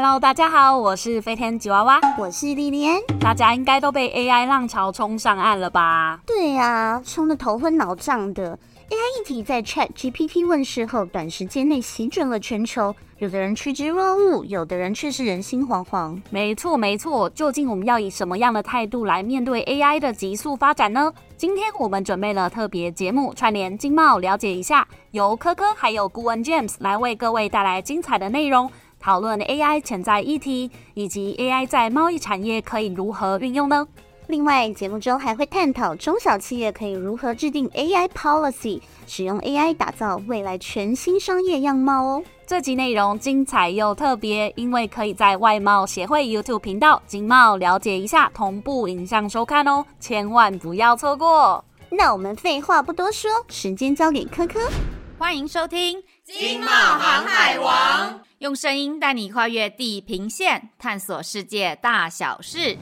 Hello，大家好，我是飞天吉娃娃，我是莉莉安。大家应该都被 AI 浪潮冲上岸了吧？对呀、啊，冲得头昏脑胀的。AI 议题在 ChatGPT 问世后，短时间内席卷了全球。有的人趋之若鹜，有的人却是人心惶惶。没错，没错。究竟我们要以什么样的态度来面对 AI 的急速发展呢？今天我们准备了特别节目，串联经贸了解一下，由科科还有顾问 James 来为各位带来精彩的内容，讨论 AI 潜在议题，以及 AI 在贸易产业可以如何运用呢？另外，节目中还会探讨中小企业可以如何制定 AI policy，使用 AI 打造未来全新商业样貌哦。这集内容精彩又特别，因为可以在外贸协会 YouTube 频道经贸了解一下同步影像收看哦，千万不要错过。那我们废话不多说，时间交给科科，欢迎收听经贸航海王，用声音带你跨越地平线，探索世界大小事。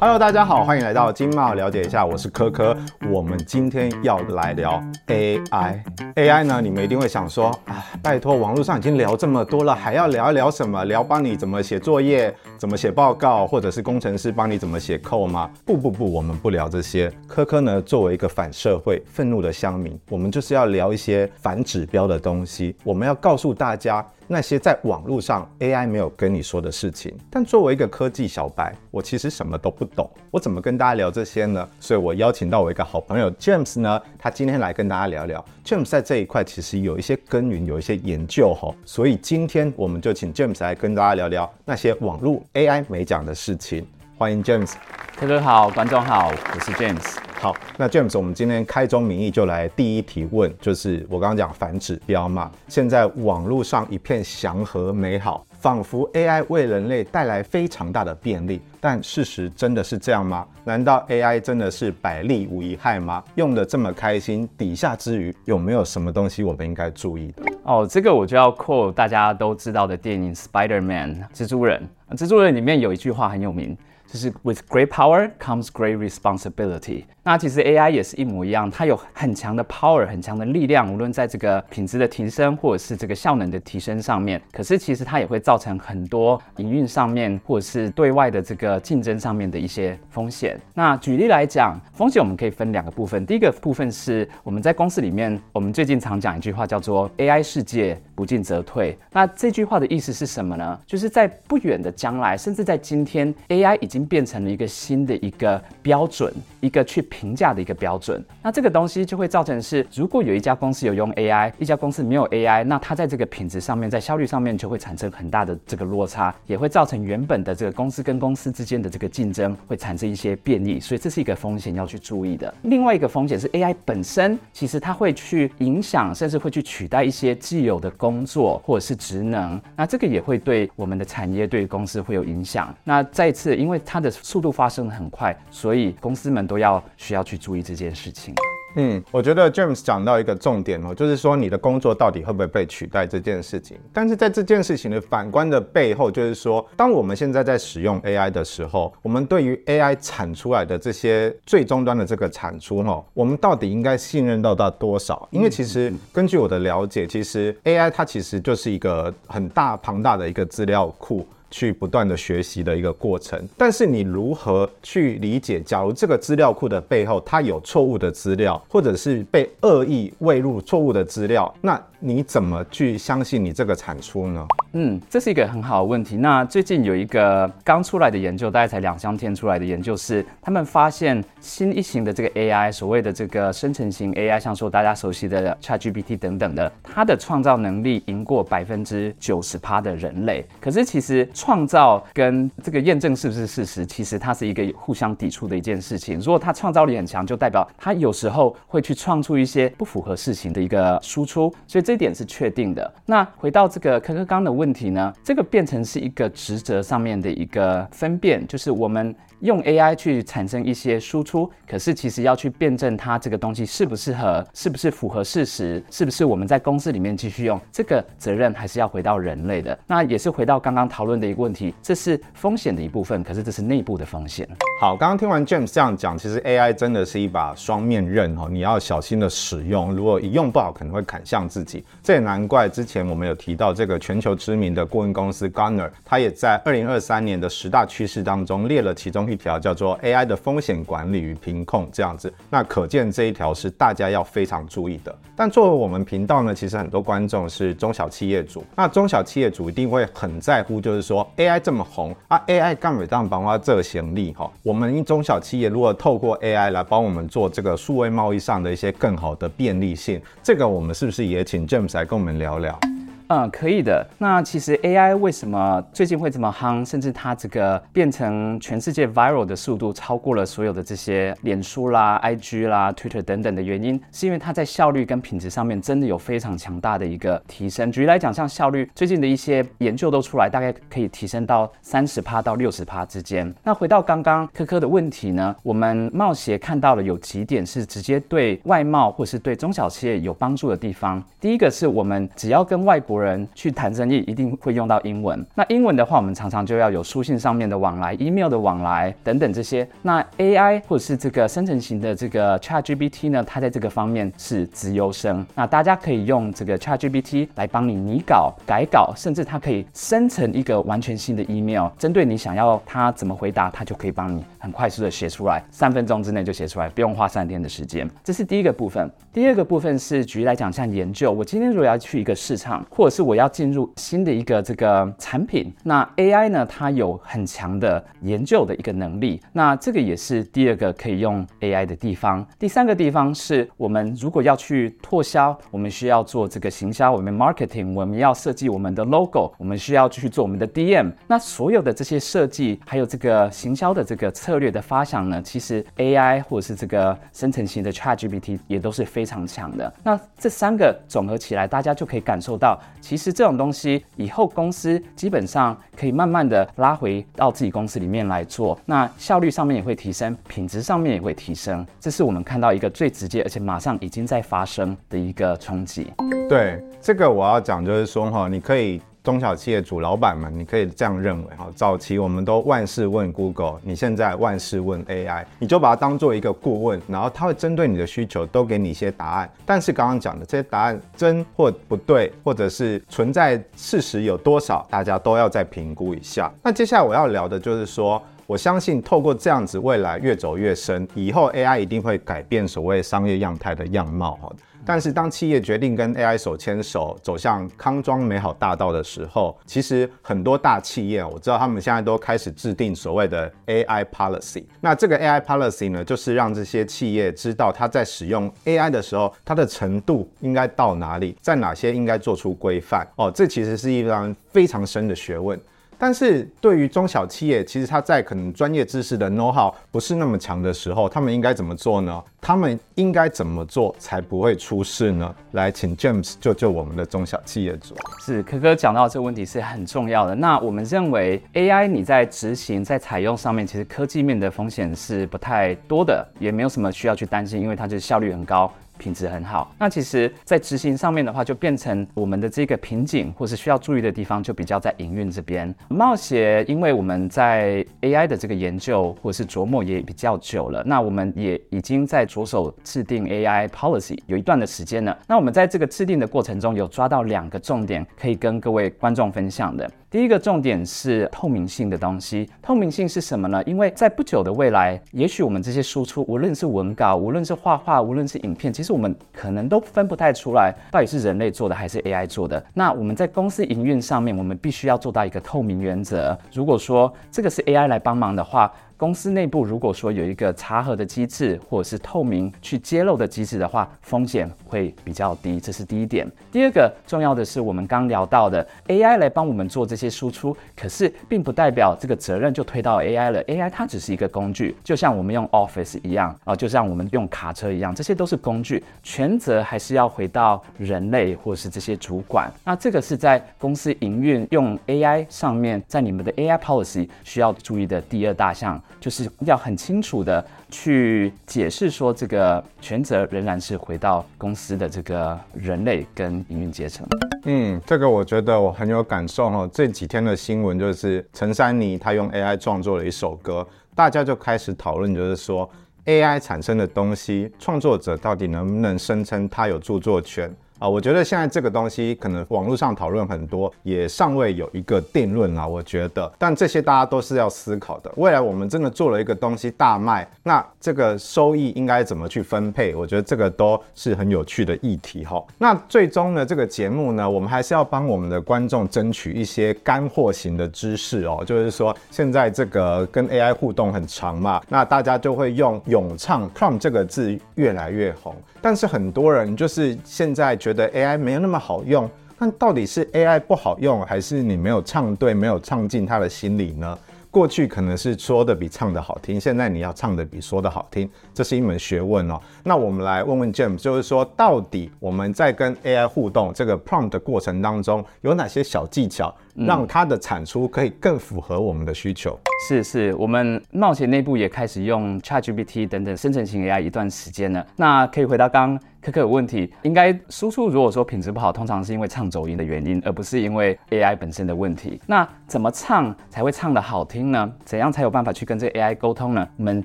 Hello，大家好，欢迎来到经贸了解一下，我是科科。我们今天要来聊 AI。AI 呢，你们一定会想说，啊，拜托，网络上已经聊这么多了，还要聊一聊什么？聊帮你怎么写作业，怎么写报告，或者是工程师帮你怎么写 code 吗？不不不，我们不聊这些。科科呢，作为一个反社会、愤怒的乡民，我们就是要聊一些反指标的东西。我们要告诉大家。那些在网络上 AI 没有跟你说的事情，但作为一个科技小白，我其实什么都不懂，我怎么跟大家聊这些呢？所以我邀请到我一个好朋友 James 呢，他今天来跟大家聊聊。James 在这一块其实有一些耕耘，有一些研究哈，所以今天我们就请 James 来跟大家聊聊那些网络 AI 没讲的事情。欢迎 James，大家好，观众好，我是 James。好，那 James，我们今天开宗明义就来第一提问，就是我刚刚讲反指标嘛。现在网络上一片祥和美好，仿佛 AI 为人类带来非常大的便利，但事实真的是这样吗？难道 AI 真的是百利无一害吗？用得这么开心，底下之余有没有什么东西我们应该注意的？哦，这个我就要 quote 大家都知道的电影 Spider-Man 蜘蛛人，蜘蛛人里面有一句话很有名。就是 with great power comes great responsibility。那其实 AI 也是一模一样，它有很强的 power，很强的力量，无论在这个品质的提升或者是这个效能的提升上面。可是其实它也会造成很多营运上面或者是对外的这个竞争上面的一些风险。那举例来讲，风险我们可以分两个部分。第一个部分是我们在公司里面，我们最近常讲一句话叫做 AI 世界不进则退。那这句话的意思是什么呢？就是在不远的将来，甚至在今天，AI 已经变成了一个新的一个标准，一个去评价的一个标准。那这个东西就会造成是，如果有一家公司有用 AI，一家公司没有 AI，那它在这个品质上面，在效率上面就会产生很大的这个落差，也会造成原本的这个公司跟公司之间的这个竞争会产生一些变异。所以这是一个风险要去注意的。另外一个风险是 AI 本身，其实它会去影响，甚至会去取代一些既有的工作或者是职能。那这个也会对我们的产业、对公司会有影响。那再次，因为它的速度发生的很快，所以公司们都要需要去注意这件事情。嗯，我觉得 James 讲到一个重点哦，就是说你的工作到底会不会被取代这件事情。但是在这件事情的反观的背后，就是说，当我们现在在使用 AI 的时候，我们对于 AI 产出来的这些最终端的这个产出哦，我们到底应该信任到到多少？因为其实根据我的了解，其实 AI 它其实就是一个很大庞大的一个资料库。去不断的学习的一个过程，但是你如何去理解？假如这个资料库的背后，它有错误的资料，或者是被恶意喂入错误的资料，那你怎么去相信你这个产出呢？嗯，这是一个很好的问题。那最近有一个刚出来的研究，大概才两三天出来的研究是，他们发现新一型的这个 AI，所谓的这个生成型 AI，像说大家熟悉的 ChatGPT 等等的，它的创造能力赢过百分之九十趴的人类。可是其实创造跟这个验证是不是事实，其实它是一个互相抵触的一件事情。如果它创造力很强，就代表它有时候会去创出一些不符合事情的一个输出。所以这点是确定的。那回到这个科科刚的问题呢，这个变成是一个职责上面的一个分辨，就是我们。用 AI 去产生一些输出，可是其实要去辩证它这个东西适不适合，是不是符合事实，是不是我们在公司里面继续用，这个责任还是要回到人类的。那也是回到刚刚讨论的一个问题，这是风险的一部分，可是这是内部的风险。好，刚刚听完 James 这样讲，其实 AI 真的是一把双面刃哦，你要小心的使用，如果一用不好，可能会砍向自己。这也难怪之前我们有提到这个全球知名的顾问公司 g a r n e r 它也在二零二三年的十大趋势当中列了其中。一条叫做 AI 的风险管理与评控这样子，那可见这一条是大家要非常注意的。但作为我们频道呢，其实很多观众是中小企业主，那中小企业主一定会很在乎，就是说 AI 这么红啊，AI 干不当帮他这行李哈。我们中小企业如果透过 AI 来帮我们做这个数位贸易上的一些更好的便利性，这个我们是不是也请 James 来跟我们聊聊？嗯，可以的。那其实 AI 为什么最近会这么夯，甚至它这个变成全世界 viral 的速度超过了所有的这些脸书啦、IG 啦、Twitter 等等的原因，是因为它在效率跟品质上面真的有非常强大的一个提升。举例来讲，像效率，最近的一些研究都出来，大概可以提升到三十趴到六十趴之间。那回到刚刚科科的问题呢，我们贸协看到了有几点是直接对外贸或是对中小企业有帮助的地方。第一个是我们只要跟外国人去谈生意一定会用到英文。那英文的话，我们常常就要有书信上面的往来、email 的往来等等这些。那 AI 或者是这个生成型的这个 ChatGPT 呢，它在这个方面是直优生。那大家可以用这个 ChatGPT 来帮你拟稿、改稿，甚至它可以生成一个完全新的 email，针对你想要它怎么回答，它就可以帮你很快速的写出来，三分钟之内就写出来，不用花三天的时间。这是第一个部分。第二个部分是举例来讲，像研究，我今天如果要去一个市场，或是我要进入新的一个这个产品，那 AI 呢，它有很强的研究的一个能力，那这个也是第二个可以用 AI 的地方。第三个地方是我们如果要去拓销，我们需要做这个行销，我们 marketing，我们要设计我们的 logo，我们需要去做我们的 DM，那所有的这些设计，还有这个行销的这个策略的发想呢，其实 AI 或者是这个生成型的 ChatGPT 也都是非常强的。那这三个总合起来，大家就可以感受到，其实。这种东西以后公司基本上可以慢慢的拉回到自己公司里面来做，那效率上面也会提升，品质上面也会提升，这是我们看到一个最直接而且马上已经在发生的一个冲击。对，这个我要讲就是说哈，你可以。中小企业主老板们，你可以这样认为哈。早期我们都万事问 Google，你现在万事问 AI，你就把它当做一个顾问，然后它会针对你的需求都给你一些答案。但是刚刚讲的这些答案真或不对，或者是存在事实有多少，大家都要再评估一下。那接下来我要聊的就是说，我相信透过这样子，未来越走越深，以后 AI 一定会改变所谓商业样态的样貌哈。但是，当企业决定跟 AI 手牵手走向康庄美好大道的时候，其实很多大企业，我知道他们现在都开始制定所谓的 AI policy。那这个 AI policy 呢，就是让这些企业知道他在使用 AI 的时候，它的程度应该到哪里，在哪些应该做出规范。哦，这其实是一门非常深的学问。但是对于中小企业，其实他在可能专业知识的 know how 不是那么强的时候，他们应该怎么做呢？他们应该怎么做才不会出事呢？来，请 James 救救我们的中小企业主。是，科科讲到这个问题是很重要的。那我们认为 AI 你在执行、在采用上面，其实科技面的风险是不太多的，也没有什么需要去担心，因为它就是效率很高。品质很好，那其实，在执行上面的话，就变成我们的这个瓶颈，或是需要注意的地方，就比较在营运这边。冒险，因为我们在 AI 的这个研究或是琢磨也比较久了，那我们也已经在着手制定 AI policy 有一段的时间了。那我们在这个制定的过程中，有抓到两个重点，可以跟各位观众分享的。第一个重点是透明性的东西。透明性是什么呢？因为在不久的未来，也许我们这些输出，无论是文稿，无论是画画，无论是影片，其实我们可能都分不太出来，到底是人类做的还是 AI 做的。那我们在公司营运上面，我们必须要做到一个透明原则。如果说这个是 AI 来帮忙的话，公司内部如果说有一个查核的机制，或者是透明去揭露的机制的话，风险会比较低。这是第一点。第二个重要的是，我们刚聊到的 AI 来帮我们做这些输出，可是并不代表这个责任就推到 AI 了。AI 它只是一个工具，就像我们用 Office 一样啊，就像我们用卡车一样，这些都是工具，全责还是要回到人类或是这些主管。那这个是在公司营运用 AI 上面，在你们的 AI policy 需要注意的第二大项，就是要很清楚的去解释说，这个全责仍然是回到公司的这个人类跟营运阶层。嗯，这个我觉得我很有感受哦。这几天的新闻就是陈珊妮她用 AI 创作了一首歌，大家就开始讨论，就是说 AI 产生的东西，创作者到底能不能声称他有著作权？啊，我觉得现在这个东西可能网络上讨论很多，也尚未有一个定论啦。我觉得，但这些大家都是要思考的。未来我们真的做了一个东西大卖，那这个收益应该怎么去分配？我觉得这个都是很有趣的议题哈。那最终呢，这个节目呢，我们还是要帮我们的观众争取一些干货型的知识哦。就是说，现在这个跟 AI 互动很长嘛，那大家就会用咏唱 ”“prom” 这个字越来越红。但是很多人就是现在觉得 AI 没有那么好用，那到底是 AI 不好用，还是你没有唱对，没有唱进他的心里呢？过去可能是说的比唱的好听，现在你要唱的比说的好听，这是一门学问哦。那我们来问问 James，就是说到底我们在跟 AI 互动这个 prompt 的过程当中，有哪些小技巧，让它的产出可以更符合我们的需求？是是，我们冒险内部也开始用 ChatGPT 等等生成型 AI 一段时间了。那可以回答刚这个有问题，应该输出如果说品质不好，通常是因为唱走音的原因，而不是因为 AI 本身的问题。那怎么唱才会唱得好听呢？怎样才有办法去跟这个 AI 沟通呢？我们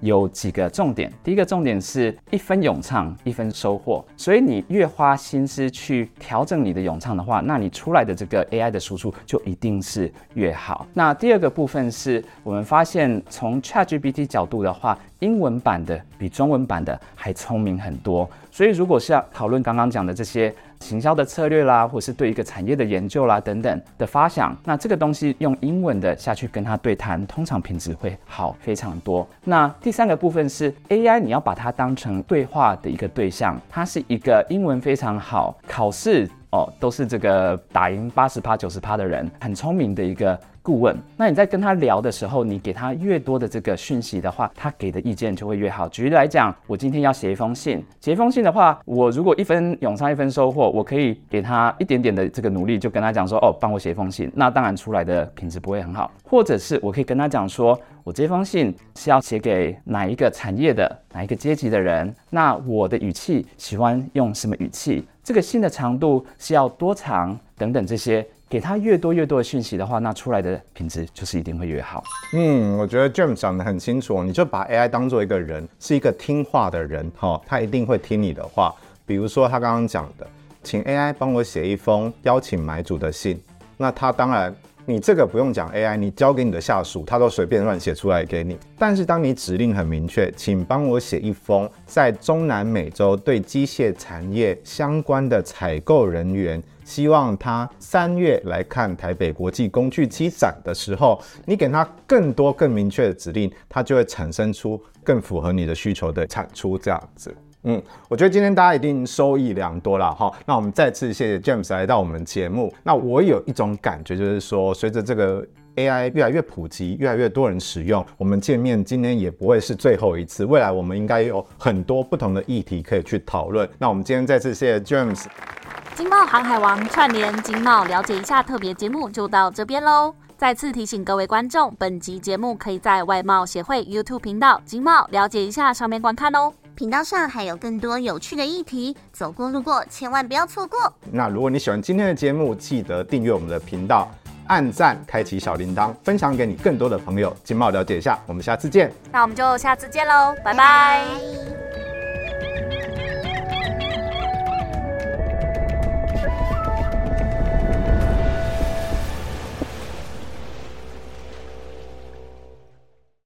有几个重点。第一个重点是一分咏唱一分收获，所以你越花心思去调整你的咏唱的话，那你出来的这个 AI 的输出就一定是越好。那第二个部分是我们发现从 ChatGPT 角度的话，英文版的比中文版的还聪明很多。所以，如果是要讨论刚刚讲的这些行销的策略啦，或是对一个产业的研究啦等等的发想，那这个东西用英文的下去跟他对谈，通常品质会好非常多。那第三个部分是 AI，你要把它当成对话的一个对象，它是一个英文非常好，考试哦都是这个打赢八十趴九十趴的人，很聪明的一个。顾问，那你在跟他聊的时候，你给他越多的这个讯息的话，他给的意见就会越好。举例来讲，我今天要写一封信，写一封信的话，我如果一分涌上一分收获，我可以给他一点点的这个努力，就跟他讲说，哦，帮我写一封信，那当然出来的品质不会很好。或者是我可以跟他讲说，我这封信是要写给哪一个产业的哪一个阶级的人，那我的语气喜欢用什么语气，这个信的长度是要多长等等这些。给他越多越多的讯息的话，那出来的品质就是一定会越好。嗯，我觉得 James 讲得很清楚，你就把 AI 当做一个人，是一个听话的人，哈，他一定会听你的话。比如说他刚刚讲的，请 AI 帮我写一封邀请买主的信，那他当然。你这个不用讲 AI，你交给你的下属，他都随便乱写出来给你。但是当你指令很明确，请帮我写一封在中南美洲对机械产业相关的采购人员，希望他三月来看台北国际工具机展的时候，你给他更多更明确的指令，他就会产生出更符合你的需求的产出，这样子。嗯，我觉得今天大家一定收益良多了哈。那我们再次谢谢 James 来到我们节目。那我有一种感觉，就是说，随着这个 AI 越来越普及，越来越多人使用，我们见面今天也不会是最后一次。未来我们应该有很多不同的议题可以去讨论。那我们今天再次谢谢 James。经贸航海王串联经贸了解一下特别节目就到这边喽。再次提醒各位观众，本集节目可以在外贸协会 YouTube 频道经贸了解一下上面观看哦。频道上还有更多有趣的议题，走过路过千万不要错过。那如果你喜欢今天的节目，记得订阅我们的频道，按赞，开启小铃铛，分享给你更多的朋友，经贸了解一下。我们下次见。那我们就下次见喽，拜拜。拜拜。